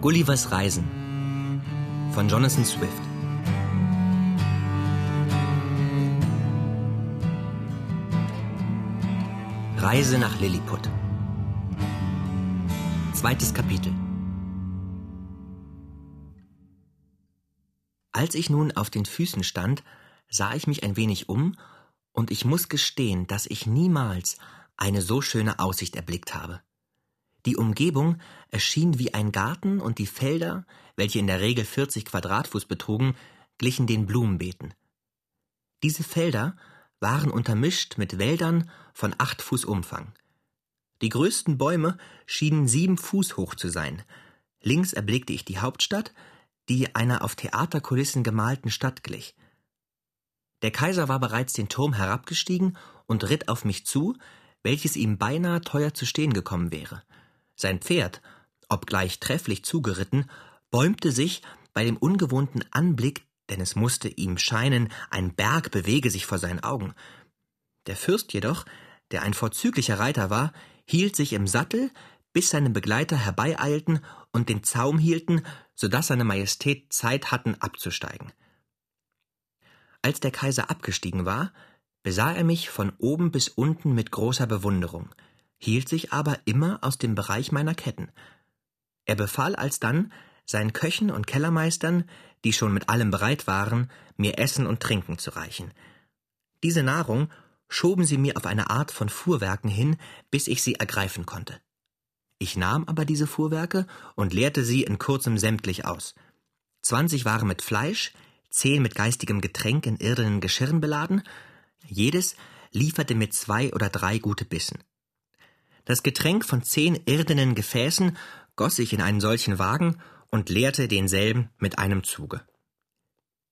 Gullivers Reisen von Jonathan Swift. Reise nach Lilliput. Zweites Kapitel. Als ich nun auf den Füßen stand, sah ich mich ein wenig um, und ich muss gestehen, dass ich niemals eine so schöne Aussicht erblickt habe. Die Umgebung erschien wie ein Garten und die Felder, welche in der Regel 40 Quadratfuß betrugen, glichen den Blumenbeeten. Diese Felder waren untermischt mit Wäldern von acht Fuß Umfang. Die größten Bäume schienen sieben Fuß hoch zu sein. Links erblickte ich die Hauptstadt, die einer auf Theaterkulissen gemalten Stadt glich. Der Kaiser war bereits den Turm herabgestiegen und ritt auf mich zu, welches ihm beinahe teuer zu stehen gekommen wäre. Sein Pferd, obgleich trefflich zugeritten, bäumte sich bei dem ungewohnten Anblick, denn es musste ihm scheinen, ein Berg bewege sich vor seinen Augen. Der Fürst jedoch, der ein vorzüglicher Reiter war, hielt sich im Sattel, bis seine Begleiter herbeieilten und den Zaum hielten, so dass seine Majestät Zeit hatten abzusteigen. Als der Kaiser abgestiegen war, besah er mich von oben bis unten mit großer Bewunderung – hielt sich aber immer aus dem Bereich meiner Ketten. Er befahl alsdann seinen Köchen und Kellermeistern, die schon mit allem bereit waren, mir Essen und Trinken zu reichen. Diese Nahrung schoben sie mir auf eine Art von Fuhrwerken hin, bis ich sie ergreifen konnte. Ich nahm aber diese Fuhrwerke und leerte sie in kurzem sämtlich aus. Zwanzig waren mit Fleisch, zehn mit geistigem Getränk in irdenen Geschirren beladen, jedes lieferte mir zwei oder drei gute Bissen. Das Getränk von zehn irdenen Gefäßen goss ich in einen solchen Wagen und leerte denselben mit einem Zuge.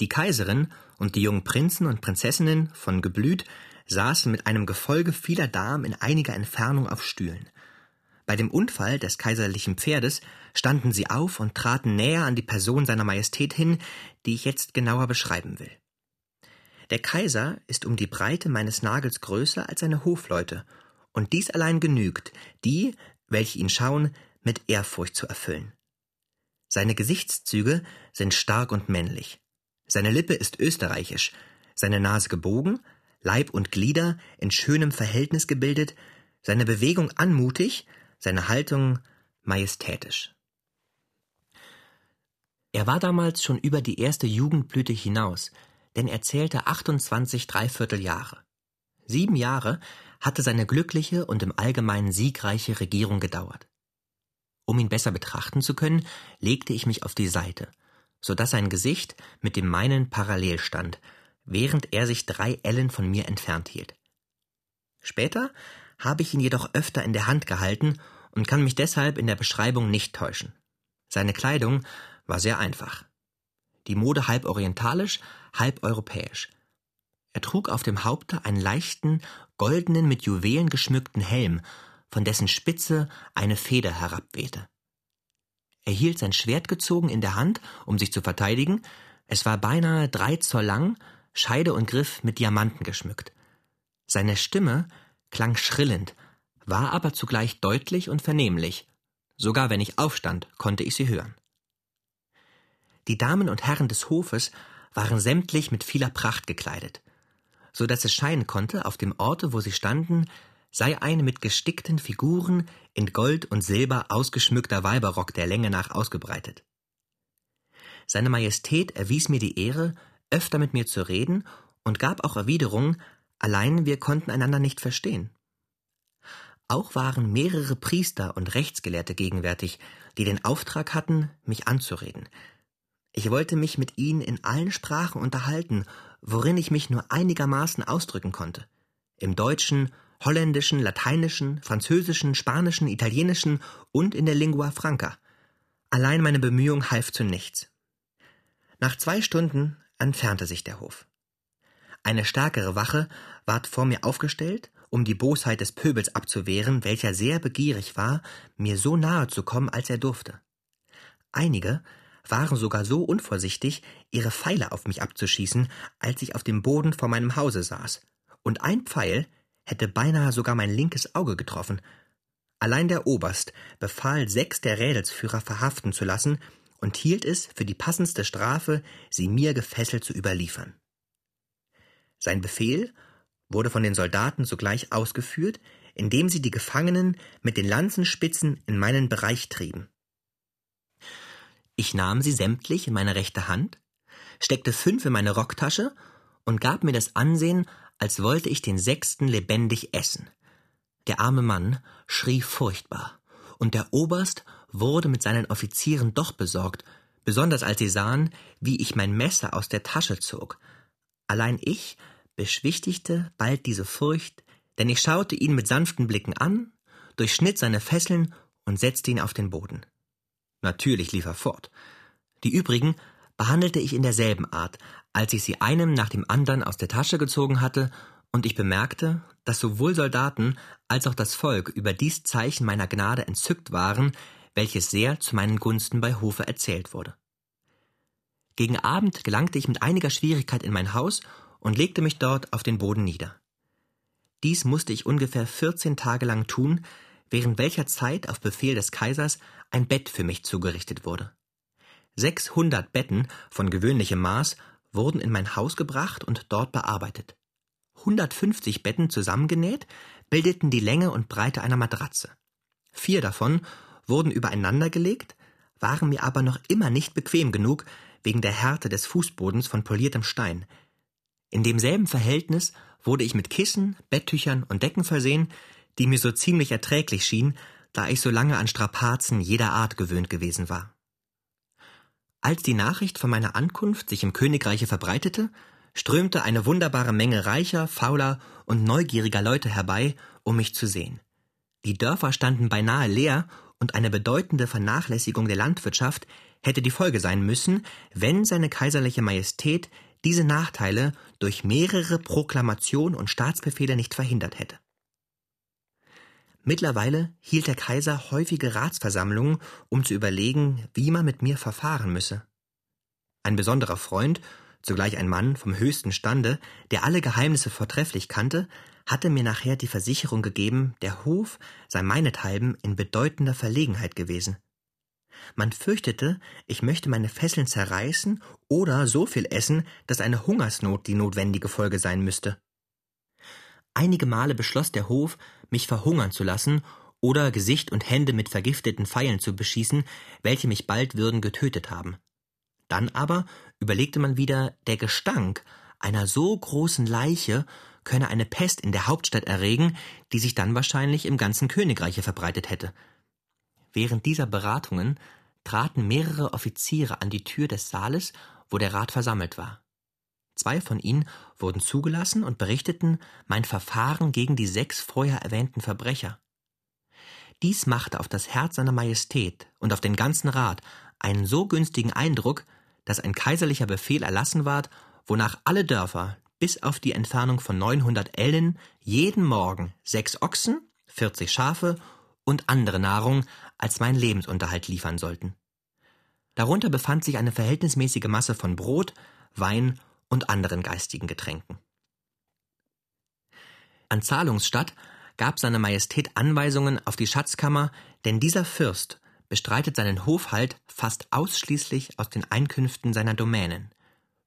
Die Kaiserin und die jungen Prinzen und Prinzessinnen von Geblüt saßen mit einem Gefolge vieler Damen in einiger Entfernung auf Stühlen. Bei dem Unfall des kaiserlichen Pferdes standen sie auf und traten näher an die Person seiner Majestät hin, die ich jetzt genauer beschreiben will. Der Kaiser ist um die Breite meines Nagels größer als seine Hofleute und dies allein genügt, die, welche ihn schauen, mit Ehrfurcht zu erfüllen. Seine Gesichtszüge sind stark und männlich. Seine Lippe ist österreichisch, seine Nase gebogen, Leib und Glieder in schönem Verhältnis gebildet, seine Bewegung anmutig, seine Haltung majestätisch. Er war damals schon über die erste Jugendblüte hinaus, denn er zählte 28 Dreivierteljahre. Sieben Jahre hatte seine glückliche und im Allgemeinen siegreiche Regierung gedauert. Um ihn besser betrachten zu können, legte ich mich auf die Seite, so dass sein Gesicht mit dem meinen parallel stand, während er sich drei Ellen von mir entfernt hielt. Später habe ich ihn jedoch öfter in der Hand gehalten und kann mich deshalb in der Beschreibung nicht täuschen. Seine Kleidung war sehr einfach. Die Mode halb orientalisch, halb europäisch – er trug auf dem Haupte einen leichten, goldenen, mit Juwelen geschmückten Helm, von dessen Spitze eine Feder herabwehte. Er hielt sein Schwert gezogen in der Hand, um sich zu verteidigen. Es war beinahe drei Zoll lang, Scheide und Griff mit Diamanten geschmückt. Seine Stimme klang schrillend, war aber zugleich deutlich und vernehmlich. Sogar wenn ich aufstand, konnte ich sie hören. Die Damen und Herren des Hofes waren sämtlich mit vieler Pracht gekleidet so dass es scheinen konnte, auf dem Orte, wo sie standen, sei ein mit gestickten Figuren in Gold und Silber ausgeschmückter Weiberrock der Länge nach ausgebreitet. Seine Majestät erwies mir die Ehre, öfter mit mir zu reden und gab auch Erwiderung, allein wir konnten einander nicht verstehen. Auch waren mehrere Priester und Rechtsgelehrte gegenwärtig, die den Auftrag hatten, mich anzureden. Ich wollte mich mit ihnen in allen Sprachen unterhalten worin ich mich nur einigermaßen ausdrücken konnte. Im Deutschen, Holländischen, Lateinischen, Französischen, Spanischen, Italienischen und in der Lingua Franca. Allein meine Bemühung half zu nichts. Nach zwei Stunden entfernte sich der Hof. Eine stärkere Wache ward vor mir aufgestellt, um die Bosheit des Pöbels abzuwehren, welcher sehr begierig war, mir so nahe zu kommen, als er durfte. Einige waren sogar so unvorsichtig, ihre Pfeile auf mich abzuschießen, als ich auf dem Boden vor meinem Hause saß, und ein Pfeil hätte beinahe sogar mein linkes Auge getroffen. Allein der Oberst befahl, sechs der Rädelsführer verhaften zu lassen und hielt es für die passendste Strafe, sie mir gefesselt zu überliefern. Sein Befehl wurde von den Soldaten sogleich ausgeführt, indem sie die Gefangenen mit den Lanzenspitzen in meinen Bereich trieben. Ich nahm sie sämtlich in meine rechte Hand, steckte fünf in meine Rocktasche und gab mir das Ansehen, als wollte ich den sechsten lebendig essen. Der arme Mann schrie furchtbar, und der Oberst wurde mit seinen Offizieren doch besorgt, besonders als sie sahen, wie ich mein Messer aus der Tasche zog. Allein ich beschwichtigte bald diese Furcht, denn ich schaute ihn mit sanften Blicken an, durchschnitt seine Fesseln und setzte ihn auf den Boden. Natürlich lief er fort. Die übrigen behandelte ich in derselben Art, als ich sie einem nach dem anderen aus der Tasche gezogen hatte, und ich bemerkte, dass sowohl Soldaten als auch das Volk über dies Zeichen meiner Gnade entzückt waren, welches sehr zu meinen Gunsten bei Hofe erzählt wurde. Gegen Abend gelangte ich mit einiger Schwierigkeit in mein Haus und legte mich dort auf den Boden nieder. Dies musste ich ungefähr vierzehn Tage lang tun, während welcher Zeit auf Befehl des Kaisers ein Bett für mich zugerichtet wurde. Sechshundert Betten von gewöhnlichem Maß wurden in mein Haus gebracht und dort bearbeitet. 150 Betten zusammengenäht bildeten die Länge und Breite einer Matratze. Vier davon wurden übereinander gelegt, waren mir aber noch immer nicht bequem genug wegen der Härte des Fußbodens von poliertem Stein. In demselben Verhältnis wurde ich mit Kissen, Betttüchern und Decken versehen, die mir so ziemlich erträglich schienen, da ich so lange an Strapazen jeder Art gewöhnt gewesen war. Als die Nachricht von meiner Ankunft sich im Königreiche verbreitete, strömte eine wunderbare Menge reicher, fauler und neugieriger Leute herbei, um mich zu sehen. Die Dörfer standen beinahe leer und eine bedeutende Vernachlässigung der Landwirtschaft hätte die Folge sein müssen, wenn seine kaiserliche Majestät diese Nachteile durch mehrere Proklamationen und Staatsbefehle nicht verhindert hätte. Mittlerweile hielt der Kaiser häufige Ratsversammlungen, um zu überlegen, wie man mit mir verfahren müsse. Ein besonderer Freund, zugleich ein Mann vom höchsten Stande, der alle Geheimnisse vortrefflich kannte, hatte mir nachher die Versicherung gegeben, der Hof sei meinethalben in bedeutender Verlegenheit gewesen. Man fürchtete, ich möchte meine Fesseln zerreißen oder so viel essen, dass eine Hungersnot die notwendige Folge sein müsste. Einige Male beschloss der Hof, mich verhungern zu lassen oder Gesicht und Hände mit vergifteten Pfeilen zu beschießen, welche mich bald würden getötet haben. Dann aber überlegte man wieder, der Gestank einer so großen Leiche könne eine Pest in der Hauptstadt erregen, die sich dann wahrscheinlich im ganzen Königreiche verbreitet hätte. Während dieser Beratungen traten mehrere Offiziere an die Tür des Saales, wo der Rat versammelt war. Zwei von ihnen wurden zugelassen und berichteten mein Verfahren gegen die sechs vorher erwähnten Verbrecher. Dies machte auf das Herz seiner Majestät und auf den ganzen Rat einen so günstigen Eindruck, dass ein kaiserlicher Befehl erlassen ward, wonach alle Dörfer bis auf die Entfernung von 900 Ellen jeden Morgen sechs Ochsen, 40 Schafe und andere Nahrung als mein Lebensunterhalt liefern sollten. Darunter befand sich eine verhältnismäßige Masse von Brot, Wein und anderen geistigen Getränken. An Zahlungsstatt gab seine Majestät Anweisungen auf die Schatzkammer, denn dieser Fürst bestreitet seinen Hofhalt fast ausschließlich aus den Einkünften seiner Domänen.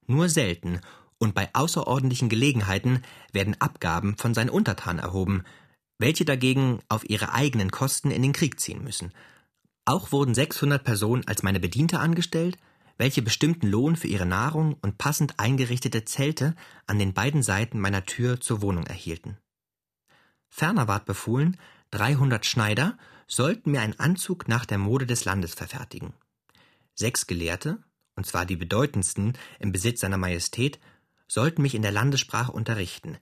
Nur selten und bei außerordentlichen Gelegenheiten werden Abgaben von seinen Untertanen erhoben, welche dagegen auf ihre eigenen Kosten in den Krieg ziehen müssen. Auch wurden 600 Personen als meine Bediente angestellt, welche bestimmten Lohn für ihre Nahrung und passend eingerichtete Zelte an den beiden Seiten meiner Tür zur Wohnung erhielten. Ferner ward befohlen, 300 Schneider sollten mir einen Anzug nach der Mode des Landes verfertigen. Sechs Gelehrte, und zwar die bedeutendsten im Besitz seiner Majestät, sollten mich in der Landessprache unterrichten.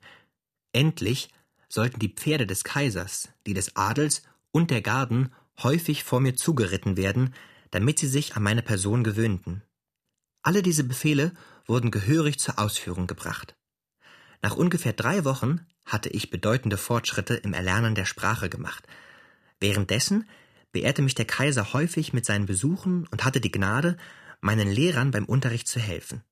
Endlich sollten die Pferde des Kaisers, die des Adels und der Garden häufig vor mir zugeritten werden, damit sie sich an meine Person gewöhnten. Alle diese Befehle wurden gehörig zur Ausführung gebracht. Nach ungefähr drei Wochen hatte ich bedeutende Fortschritte im Erlernen der Sprache gemacht. Währenddessen beehrte mich der Kaiser häufig mit seinen Besuchen und hatte die Gnade, meinen Lehrern beim Unterricht zu helfen.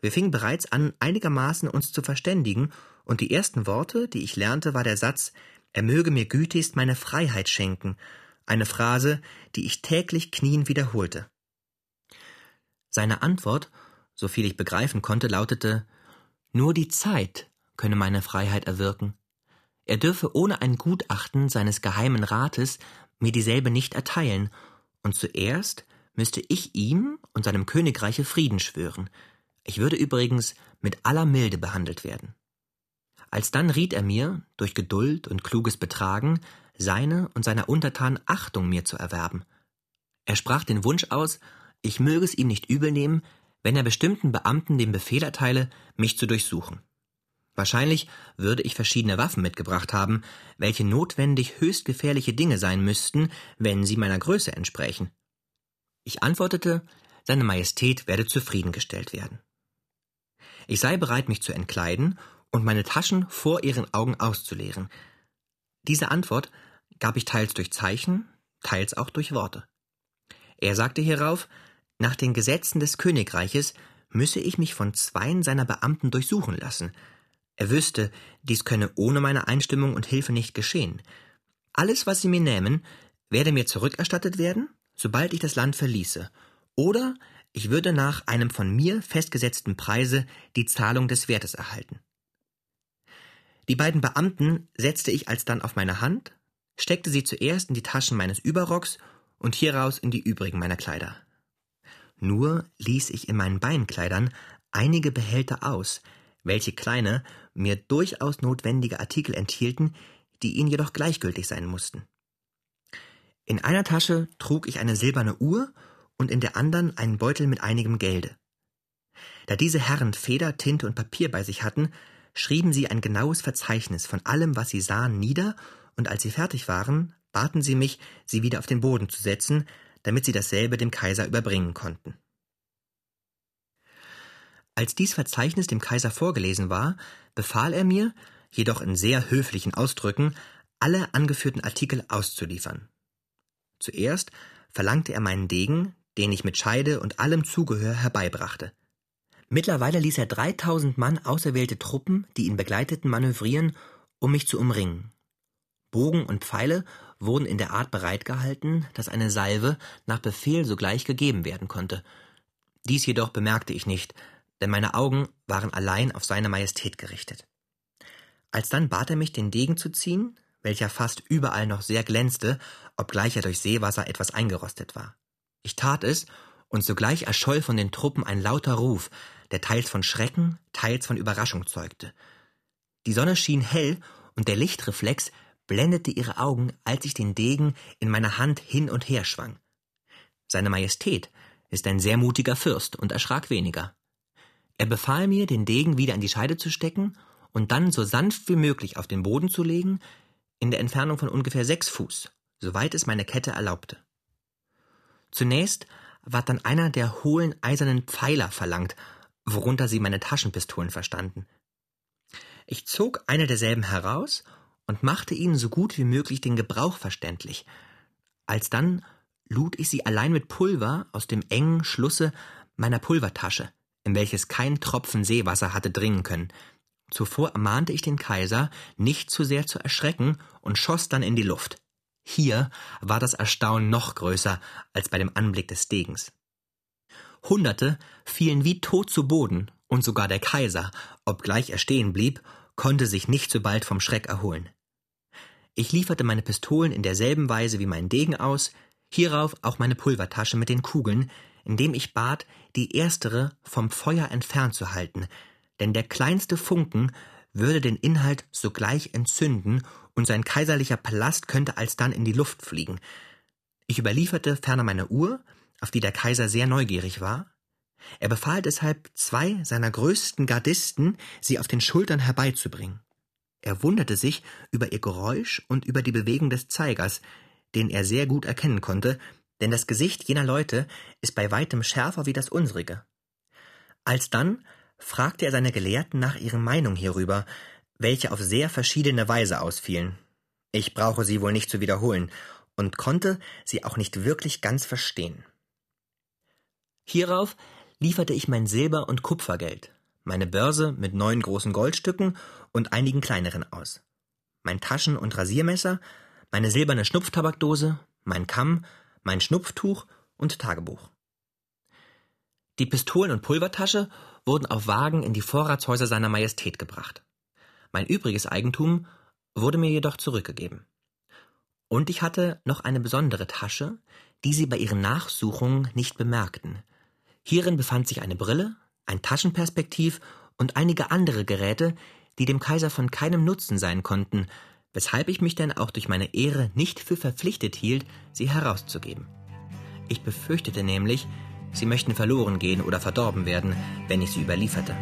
Wir fingen bereits an, einigermaßen uns zu verständigen, und die ersten Worte, die ich lernte, war der Satz er möge mir gütigst meine Freiheit schenken, eine Phrase, die ich täglich knien wiederholte. Seine Antwort, so viel ich begreifen konnte, lautete Nur die Zeit könne meine Freiheit erwirken. Er dürfe ohne ein Gutachten seines geheimen Rates mir dieselbe nicht erteilen, und zuerst müsste ich ihm und seinem Königreiche Frieden schwören. Ich würde übrigens mit aller Milde behandelt werden. Alsdann riet er mir, durch Geduld und kluges Betragen, seine und seiner Untertanen Achtung mir zu erwerben. Er sprach den Wunsch aus, ich möge es ihm nicht übelnehmen, wenn er bestimmten Beamten den Befehl erteile, mich zu durchsuchen. Wahrscheinlich würde ich verschiedene Waffen mitgebracht haben, welche notwendig höchst gefährliche Dinge sein müssten, wenn sie meiner Größe entsprächen. Ich antwortete, seine Majestät werde zufriedengestellt werden. Ich sei bereit, mich zu entkleiden und meine Taschen vor ihren Augen auszuleeren. Diese Antwort gab ich teils durch Zeichen, teils auch durch Worte. Er sagte hierauf, nach den Gesetzen des Königreiches müsse ich mich von zweien seiner Beamten durchsuchen lassen. Er wüsste, dies könne ohne meine Einstimmung und Hilfe nicht geschehen. Alles, was sie mir nähmen, werde mir zurückerstattet werden, sobald ich das Land verließe, oder ich würde nach einem von mir festgesetzten Preise die Zahlung des Wertes erhalten. Die beiden Beamten setzte ich alsdann auf meine Hand, steckte sie zuerst in die Taschen meines Überrocks und hieraus in die übrigen meiner Kleider. Nur ließ ich in meinen Beinkleidern einige Behälter aus, welche kleine, mir durchaus notwendige Artikel enthielten, die ihnen jedoch gleichgültig sein mussten. In einer Tasche trug ich eine silberne Uhr und in der anderen einen Beutel mit einigem Gelde. Da diese Herren Feder, Tinte und Papier bei sich hatten, schrieben sie ein genaues Verzeichnis von allem, was sie sahen, nieder, und als sie fertig waren, baten sie mich, sie wieder auf den Boden zu setzen, damit sie dasselbe dem Kaiser überbringen konnten. Als dies Verzeichnis dem Kaiser vorgelesen war, befahl er mir, jedoch in sehr höflichen Ausdrücken, alle angeführten Artikel auszuliefern. Zuerst verlangte er meinen Degen, den ich mit Scheide und allem Zugehör herbeibrachte. Mittlerweile ließ er dreitausend Mann auserwählte Truppen, die ihn begleiteten, manövrieren, um mich zu umringen. Bogen und Pfeile wurden in der Art bereitgehalten, dass eine Salve nach Befehl sogleich gegeben werden konnte. Dies jedoch bemerkte ich nicht, denn meine Augen waren allein auf seine Majestät gerichtet. Alsdann bat er mich, den Degen zu ziehen, welcher fast überall noch sehr glänzte, obgleich er durch Seewasser etwas eingerostet war. Ich tat es, und sogleich erscholl von den Truppen ein lauter Ruf, der teils von Schrecken, teils von Überraschung zeugte. Die Sonne schien hell, und der Lichtreflex blendete ihre Augen, als ich den Degen in meiner Hand hin und her schwang. Seine Majestät ist ein sehr mutiger Fürst und erschrak weniger. Er befahl mir, den Degen wieder in die Scheide zu stecken und dann so sanft wie möglich auf den Boden zu legen, in der Entfernung von ungefähr sechs Fuß, soweit es meine Kette erlaubte. Zunächst ward dann einer der hohlen eisernen Pfeiler verlangt, worunter sie meine Taschenpistolen verstanden. Ich zog eine derselben heraus und machte ihnen so gut wie möglich den Gebrauch verständlich. Alsdann lud ich sie allein mit Pulver aus dem engen Schlusse meiner Pulvertasche, in welches kein Tropfen Seewasser hatte dringen können. Zuvor ermahnte ich den Kaiser, nicht zu sehr zu erschrecken und schoss dann in die Luft. Hier war das Erstaunen noch größer als bei dem Anblick des Degens. Hunderte fielen wie tot zu Boden, und sogar der Kaiser, obgleich er stehen blieb, konnte sich nicht so bald vom Schreck erholen. Ich lieferte meine Pistolen in derselben Weise wie mein Degen aus, hierauf auch meine Pulvertasche mit den Kugeln, indem ich bat, die erstere vom Feuer entfernt zu halten, denn der kleinste Funken würde den Inhalt sogleich entzünden und sein kaiserlicher Palast könnte alsdann in die Luft fliegen. Ich überlieferte ferner meine Uhr, auf die der Kaiser sehr neugierig war. Er befahl deshalb zwei seiner größten Gardisten, sie auf den Schultern herbeizubringen. Er wunderte sich über ihr Geräusch und über die Bewegung des Zeigers, den er sehr gut erkennen konnte, denn das Gesicht jener Leute ist bei weitem schärfer wie das unsrige. Alsdann fragte er seine Gelehrten nach ihrer Meinung hierüber, welche auf sehr verschiedene Weise ausfielen. Ich brauche sie wohl nicht zu wiederholen und konnte sie auch nicht wirklich ganz verstehen. Hierauf lieferte ich mein Silber- und Kupfergeld, meine Börse mit neun großen Goldstücken und einigen kleineren aus. mein Taschen- und Rasiermesser, meine silberne Schnupftabakdose, mein Kamm, mein Schnupftuch und Tagebuch. Die Pistolen und Pulvertasche wurden auf Wagen in die Vorratshäuser seiner Majestät gebracht. Mein übriges Eigentum wurde mir jedoch zurückgegeben. Und ich hatte noch eine besondere Tasche, die sie bei ihren Nachsuchungen nicht bemerkten. Hierin befand sich eine Brille, ein Taschenperspektiv und einige andere Geräte, die dem Kaiser von keinem Nutzen sein konnten, weshalb ich mich denn auch durch meine Ehre nicht für verpflichtet hielt, sie herauszugeben. Ich befürchtete nämlich, sie möchten verloren gehen oder verdorben werden, wenn ich sie überlieferte.